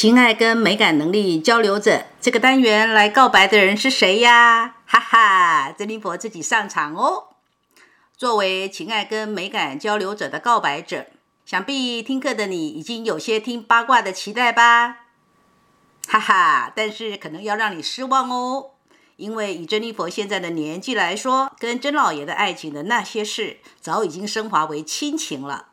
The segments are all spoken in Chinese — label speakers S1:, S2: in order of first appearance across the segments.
S1: 情爱跟美感能力交流者，这个单元来告白的人是谁呀？哈哈，珍妮佛自己上场哦。作为情爱跟美感交流者的告白者，想必听课的你已经有些听八卦的期待吧？哈哈，但是可能要让你失望哦，因为以珍妮佛现在的年纪来说，跟甄老爷的爱情的那些事，早已经升华为亲情了。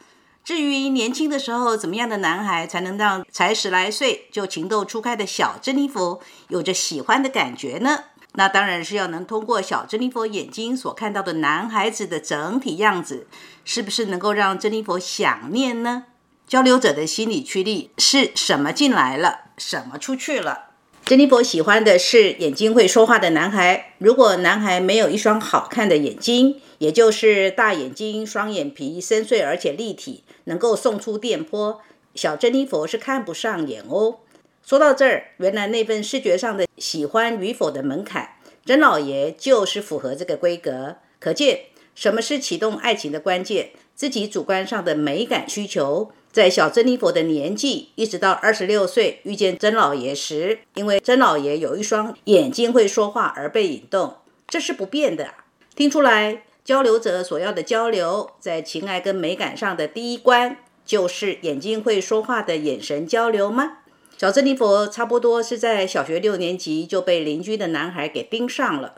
S1: 至于年轻的时候怎么样的男孩才能让才十来岁就情窦初开的小珍妮佛有着喜欢的感觉呢？那当然是要能通过小珍妮佛眼睛所看到的男孩子的整体样子，是不是能够让珍妮佛想念呢？交流者的心理驱力是什么进来了，什么出去了？珍妮佛喜欢的是眼睛会说话的男孩。如果男孩没有一双好看的眼睛，也就是大眼睛、双眼皮深邃而且立体。能够送出电波，小珍妮佛是看不上眼哦。说到这儿，原来那份视觉上的喜欢与否的门槛，甄老爷就是符合这个规格。可见什么是启动爱情的关键？自己主观上的美感需求，在小珍妮佛的年纪，一直到二十六岁遇见甄老爷时，因为甄老爷有一双眼睛会说话而被引动，这是不变的。听出来。交流者所要的交流，在情爱跟美感上的第一关，就是眼睛会说话的眼神交流吗？小珍妮佛差不多是在小学六年级就被邻居的男孩给盯上了。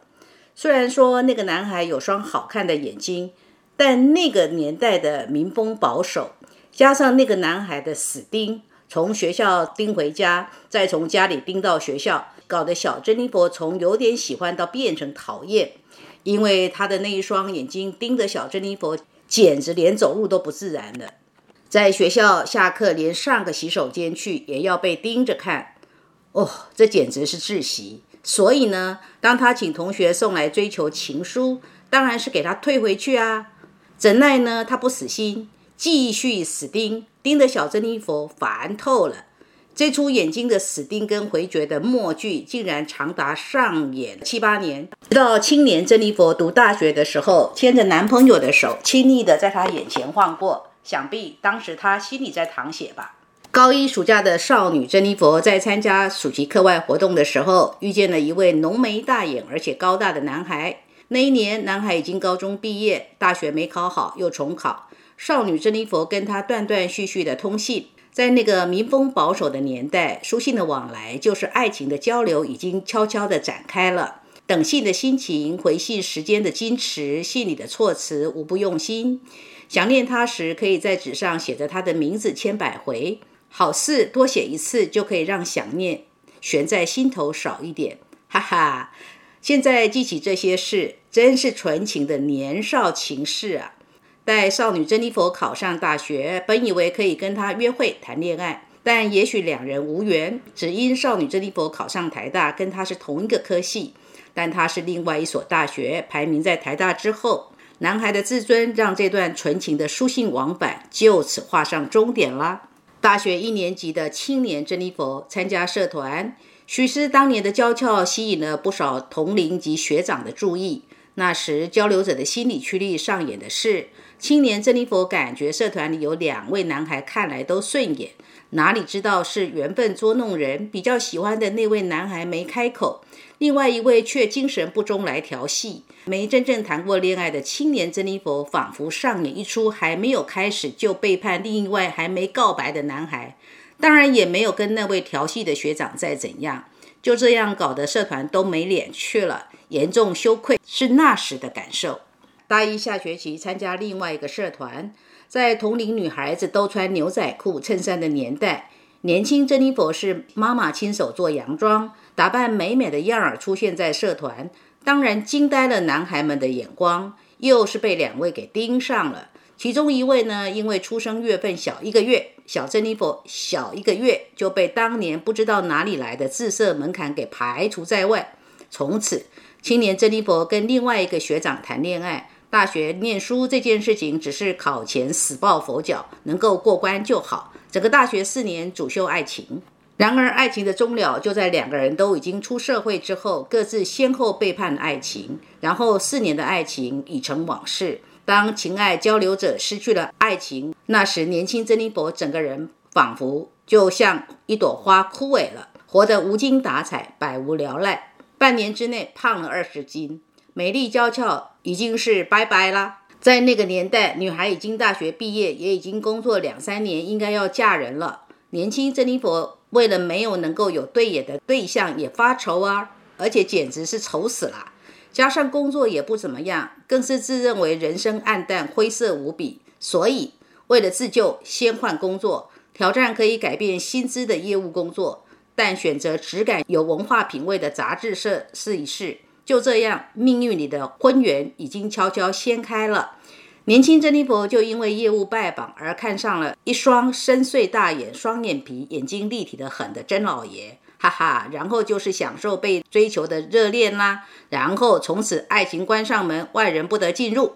S1: 虽然说那个男孩有双好看的眼睛，但那个年代的民风保守，加上那个男孩的死盯，从学校盯回家，再从家里盯到学校，搞得小珍妮佛从有点喜欢到变成讨厌。因为他的那一双眼睛盯着小珍妮佛，简直连走路都不自然了。在学校下课，连上个洗手间去也要被盯着看。哦，这简直是窒息。所以呢，当他请同学送来追求情书，当然是给他退回去啊。怎奈呢，他不死心，继续死盯，盯着小珍妮佛烦透了。这出眼睛的死盯跟回绝的默剧，竟然长达上演七八年。直到青年珍妮佛读大学的时候，牵着男朋友的手，亲昵的在他眼前晃过。想必当时他心里在淌血吧。高一暑假的少女珍妮佛在参加暑期课外活动的时候，遇见了一位浓眉大眼而且高大的男孩。那一年，男孩已经高中毕业，大学没考好，又重考。少女珍妮佛跟他断断续续的通信。在那个民风保守的年代，书信的往来就是爱情的交流，已经悄悄地展开了。等信的心情，回信时间的矜持，信里的措辞无不用心。想念他时，可以在纸上写着他的名字千百回，好似多写一次就可以让想念悬在心头少一点。哈哈，现在记起这些事，真是纯情的年少情事啊！在少女珍妮佛考上大学，本以为可以跟她约会谈恋爱，但也许两人无缘。只因少女珍妮佛考上台大，跟他是同一个科系，但他是另外一所大学，排名在台大之后。男孩的自尊让这段纯情的书信往返就此画上终点啦。大学一年级的青年珍妮佛参加社团，许是当年的娇俏吸引了不少同龄及学长的注意。那时交流者的心理驱力上演的是。青年珍妮佛感觉社团里有两位男孩看来都顺眼，哪里知道是缘分捉弄人。比较喜欢的那位男孩没开口，另外一位却精神不中来调戏。没真正谈过恋爱的青年珍妮佛，仿佛上演一出还没有开始就背叛另一位还没告白的男孩。当然也没有跟那位调戏的学长再怎样，就这样搞得社团都没脸去了，严重羞愧是那时的感受。大一下学期参加另外一个社团，在同龄女孩子都穿牛仔裤、衬衫的年代，年轻珍妮佛是妈妈亲手做洋装，打扮美美的样儿出现在社团，当然惊呆了男孩们的眼光，又是被两位给盯上了。其中一位呢，因为出生月份小一个月，小珍妮佛小一个月就被当年不知道哪里来的自设门槛给排除在外。从此，青年珍妮佛跟另外一个学长谈恋爱。大学念书这件事情，只是考前死抱佛脚，能够过关就好。整个大学四年主修爱情，然而爱情的终了就在两个人都已经出社会之后，各自先后背叛爱情，然后四年的爱情已成往事。当情爱交流者失去了爱情，那时年轻珍妮佛整个人仿佛就像一朵花枯萎了，活得无精打采，百无聊赖。半年之内胖了二十斤。美丽娇俏已经是拜拜啦。在那个年代，女孩已经大学毕业，也已经工作两三年，应该要嫁人了。年轻珍妮佛为了没有能够有对眼的对象，也发愁啊，而且简直是愁死了。加上工作也不怎么样，更是自认为人生暗淡灰色无比。所以为了自救，先换工作，挑战可以改变薪资的业务工作，但选择质感有文化品味的杂志社试一试。就这样，命运里的婚缘已经悄悄掀开了。年轻珍妮佛就因为业务拜访而看上了一双深邃大眼、双眼皮、眼睛立体的很的甄老爷，哈哈。然后就是享受被追求的热恋啦。然后从此爱情关上门，外人不得进入。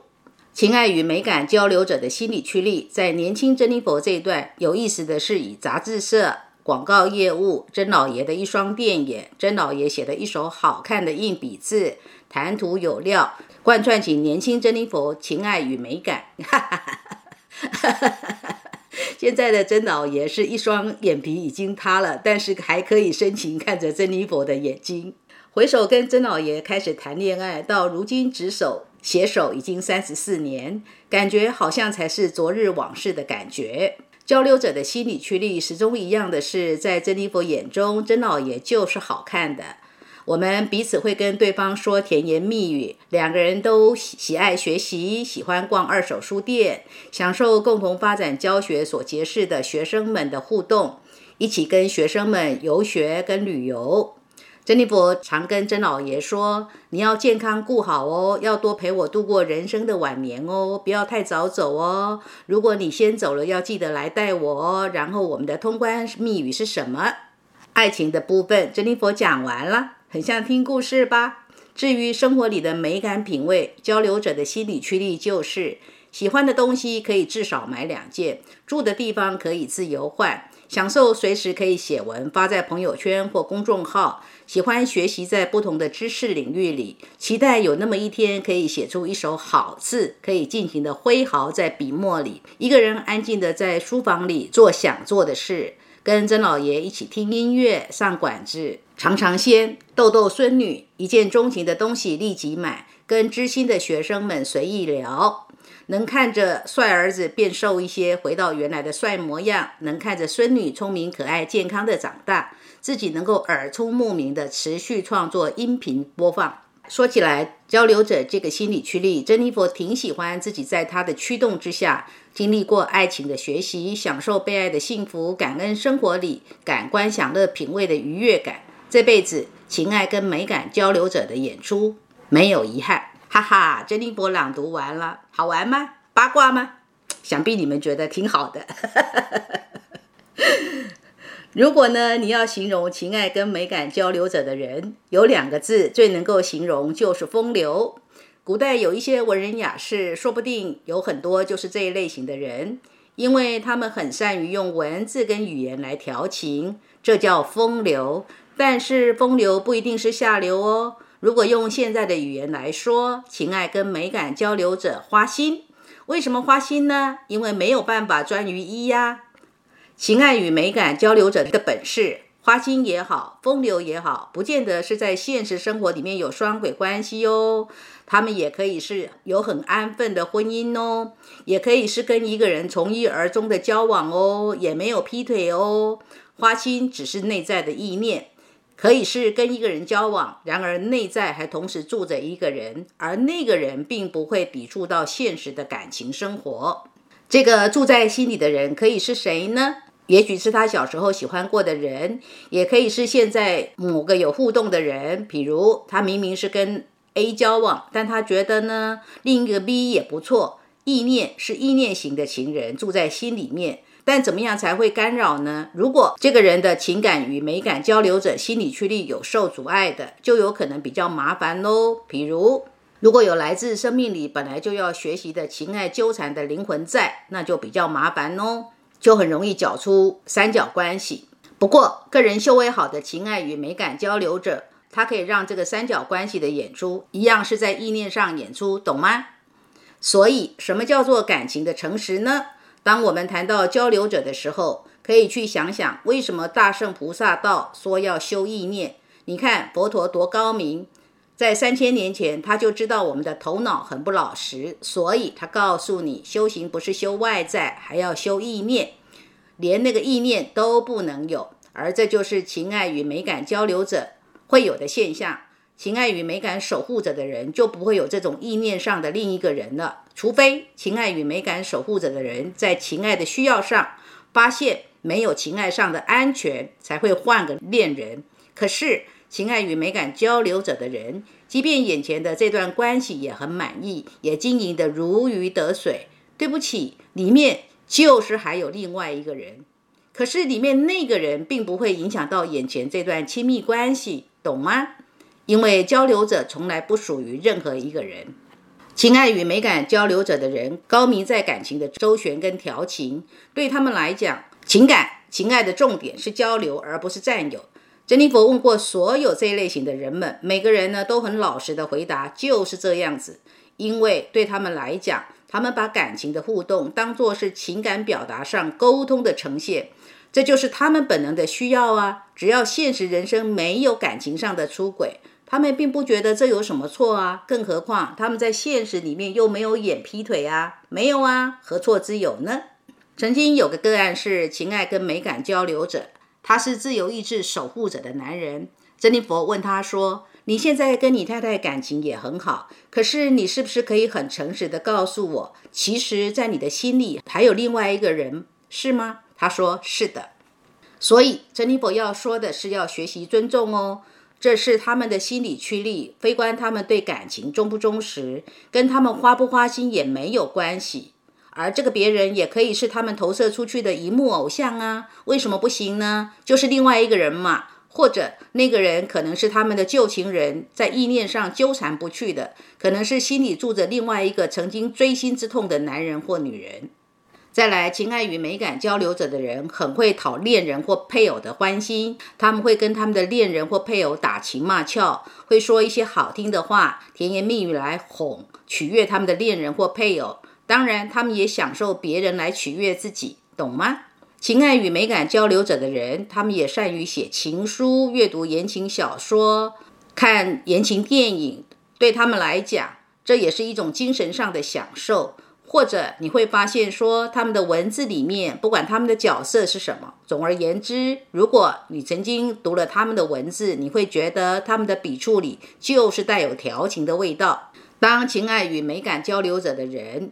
S1: 情爱与美感交流者的心理驱力，在年轻珍妮佛这一段有意思的是，以杂志社。广告业务，甄老爷的一双电眼，甄老爷写的一手好看的硬笔字，谈吐有料，贯穿起年轻珍妮佛情爱与美感。哈哈哈哈哈 现在的曾老爷是一双眼皮已经塌了，但是还可以深情看着珍妮佛的眼睛。回首跟曾老爷开始谈恋爱，到如今执手携手已经三十四年，感觉好像才是昨日往事的感觉。交流者的心理驱力始终一样的是，在珍妮佛眼中，曾老爷就是好看的。我们彼此会跟对方说甜言蜜语，两个人都喜喜爱学习，喜欢逛二手书店，享受共同发展教学所结识的学生们的互动，一起跟学生们游学跟旅游。珍妮佛常跟甄老爷说：“你要健康顾好哦，要多陪我度过人生的晚年哦，不要太早走哦。如果你先走了，要记得来带我哦。然后我们的通关密语是什么？爱情的部分，珍妮佛讲完了，很像听故事吧？至于生活里的美感品味，交流者的心理驱力就是喜欢的东西可以至少买两件，住的地方可以自由换。”享受随时可以写文发在朋友圈或公众号，喜欢学习在不同的知识领域里，期待有那么一天可以写出一手好字，可以尽情的挥毫在笔墨里，一个人安静的在书房里做想做的事，跟曾老爷一起听音乐、上馆子、尝尝鲜、逗逗孙女，一见钟情的东西立即买，跟知心的学生们随意聊。能看着帅儿子变瘦一些，回到原来的帅模样；能看着孙女聪明可爱、健康的长大，自己能够耳聪目明的持续创作音频播放。说起来，交流者这个心理驱力，珍妮佛挺喜欢自己在他的驱动之下，经历过爱情的学习，享受被爱的幸福，感恩生活里感官享乐品味的愉悦感。这辈子情爱跟美感交流者的演出没有遗憾。哈哈，珍妮佛朗读完了，好玩吗？八卦吗？想必你们觉得挺好的。如果呢，你要形容情爱跟美感交流者的人，有两个字最能够形容，就是风流。古代有一些文人雅士，说不定有很多就是这一类型的人，因为他们很善于用文字跟语言来调情，这叫风流。但是风流不一定是下流哦。如果用现在的语言来说，情爱跟美感交流者花心，为什么花心呢？因为没有办法专于一呀。情爱与美感交流者的本事，花心也好，风流也好，不见得是在现实生活里面有双轨关系哦。他们也可以是有很安分的婚姻哦，也可以是跟一个人从一而终的交往哦，也没有劈腿哦。花心只是内在的意念。可以是跟一个人交往，然而内在还同时住着一个人，而那个人并不会抵触到现实的感情生活。这个住在心里的人可以是谁呢？也许是他小时候喜欢过的人，也可以是现在某个有互动的人。比如他明明是跟 A 交往，但他觉得呢另一个 B 也不错。意念是意念型的情人，住在心里面。但怎么样才会干扰呢？如果这个人的情感与美感交流者心理驱力有受阻碍的，就有可能比较麻烦喽。比如，如果有来自生命里本来就要学习的情爱纠缠的灵魂在，那就比较麻烦哦，就很容易搅出三角关系。不过，个人修为好的情爱与美感交流者，他可以让这个三角关系的演出一样是在意念上演出，懂吗？所以，什么叫做感情的诚实呢？当我们谈到交流者的时候，可以去想想，为什么大圣菩萨道说要修意念？你看佛陀多高明，在三千年前他就知道我们的头脑很不老实，所以他告诉你，修行不是修外在，还要修意念，连那个意念都不能有。而这就是情爱与美感交流者会有的现象。情爱与美感守护者的人就不会有这种意念上的另一个人了，除非情爱与美感守护者的人在情爱的需要上发现没有情爱上的安全，才会换个恋人。可是情爱与美感交流者的人，即便眼前的这段关系也很满意，也经营得如鱼得水，对不起，里面就是还有另外一个人。可是里面那个人并不会影响到眼前这段亲密关系，懂吗？因为交流者从来不属于任何一个人，情爱与美感交流者的人高明在感情的周旋跟调情，对他们来讲，情感情爱的重点是交流，而不是占有。珍妮佛问过所有这一类型的人们，每个人呢都很老实的回答，就是这样子。因为对他们来讲，他们把感情的互动当作是情感表达上沟通的呈现。这就是他们本能的需要啊！只要现实人生没有感情上的出轨，他们并不觉得这有什么错啊。更何况他们在现实里面又没有演劈腿啊，没有啊，何错之有呢？曾经有个个案是情爱跟美感交流者，他是自由意志守护者的男人。珍妮佛问他说：“你现在跟你太太感情也很好，可是你是不是可以很诚实的告诉我，其实，在你的心里还有另外一个人，是吗？”他说：“是的。”所以，珍妮佛要说的是要学习尊重哦，这是他们的心理驱力，非关他们对感情忠不忠实，跟他们花不花心也没有关系。而这个别人也可以是他们投射出去的一幕偶像啊，为什么不行呢？就是另外一个人嘛，或者那个人可能是他们的旧情人，在意念上纠缠不去的，可能是心里住着另外一个曾经锥心之痛的男人或女人。再来，情爱与美感交流者的人很会讨恋人或配偶的欢心，他们会跟他们的恋人或配偶打情骂俏，会说一些好听的话、甜言蜜语来哄、取悦他们的恋人或配偶。当然，他们也享受别人来取悦自己，懂吗？情爱与美感交流者的人，他们也善于写情书、阅读言情小说、看言情电影，对他们来讲，这也是一种精神上的享受。或者你会发现，说他们的文字里面，不管他们的角色是什么，总而言之，如果你曾经读了他们的文字，你会觉得他们的笔触里就是带有调情的味道。当情爱与美感交流者的人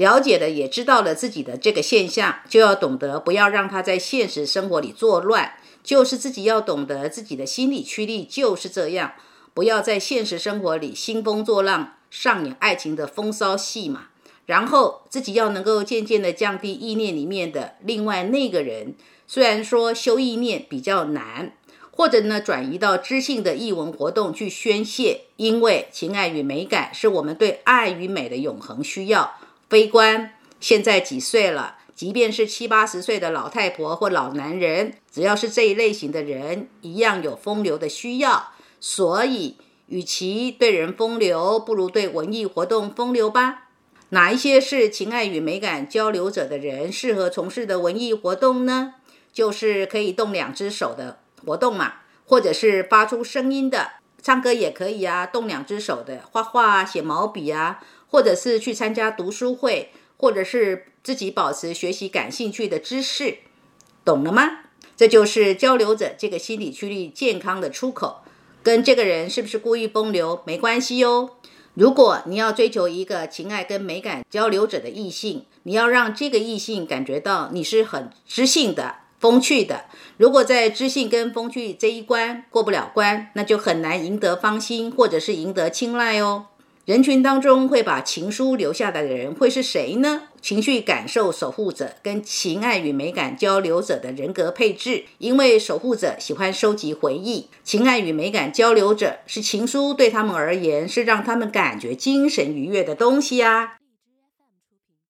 S1: 了解的也知道了自己的这个现象，就要懂得不要让他在现实生活里作乱，就是自己要懂得自己的心理驱力就是这样，不要在现实生活里兴风作浪，上演爱情的风骚戏码。然后自己要能够渐渐的降低意念里面的另外那个人，虽然说修意念比较难，或者呢转移到知性的译文活动去宣泄，因为情爱与美感是我们对爱与美的永恒需要。悲观现在几岁了？即便是七八十岁的老太婆或老男人，只要是这一类型的人，一样有风流的需要。所以，与其对人风流，不如对文艺活动风流吧。哪一些是情爱与美感交流者的人适合从事的文艺活动呢？就是可以动两只手的活动嘛，或者是发出声音的，唱歌也可以啊。动两只手的，画画、写毛笔啊，或者是去参加读书会，或者是自己保持学习感兴趣的知识，懂了吗？这就是交流者这个心理驱力健康的出口，跟这个人是不是故意风流没关系哟。如果你要追求一个情爱跟美感交流者的异性，你要让这个异性感觉到你是很知性的，风趣的。如果在知性跟风趣这一关过不了关，那就很难赢得芳心，或者是赢得青睐哦。人群当中会把情书留下来的人会是谁呢？情绪感受守护者跟情爱与美感交流者的人格配置。因为守护者喜欢收集回忆，情爱与美感交流者是情书对他们而言是让他们感觉精神愉悦的东西啊。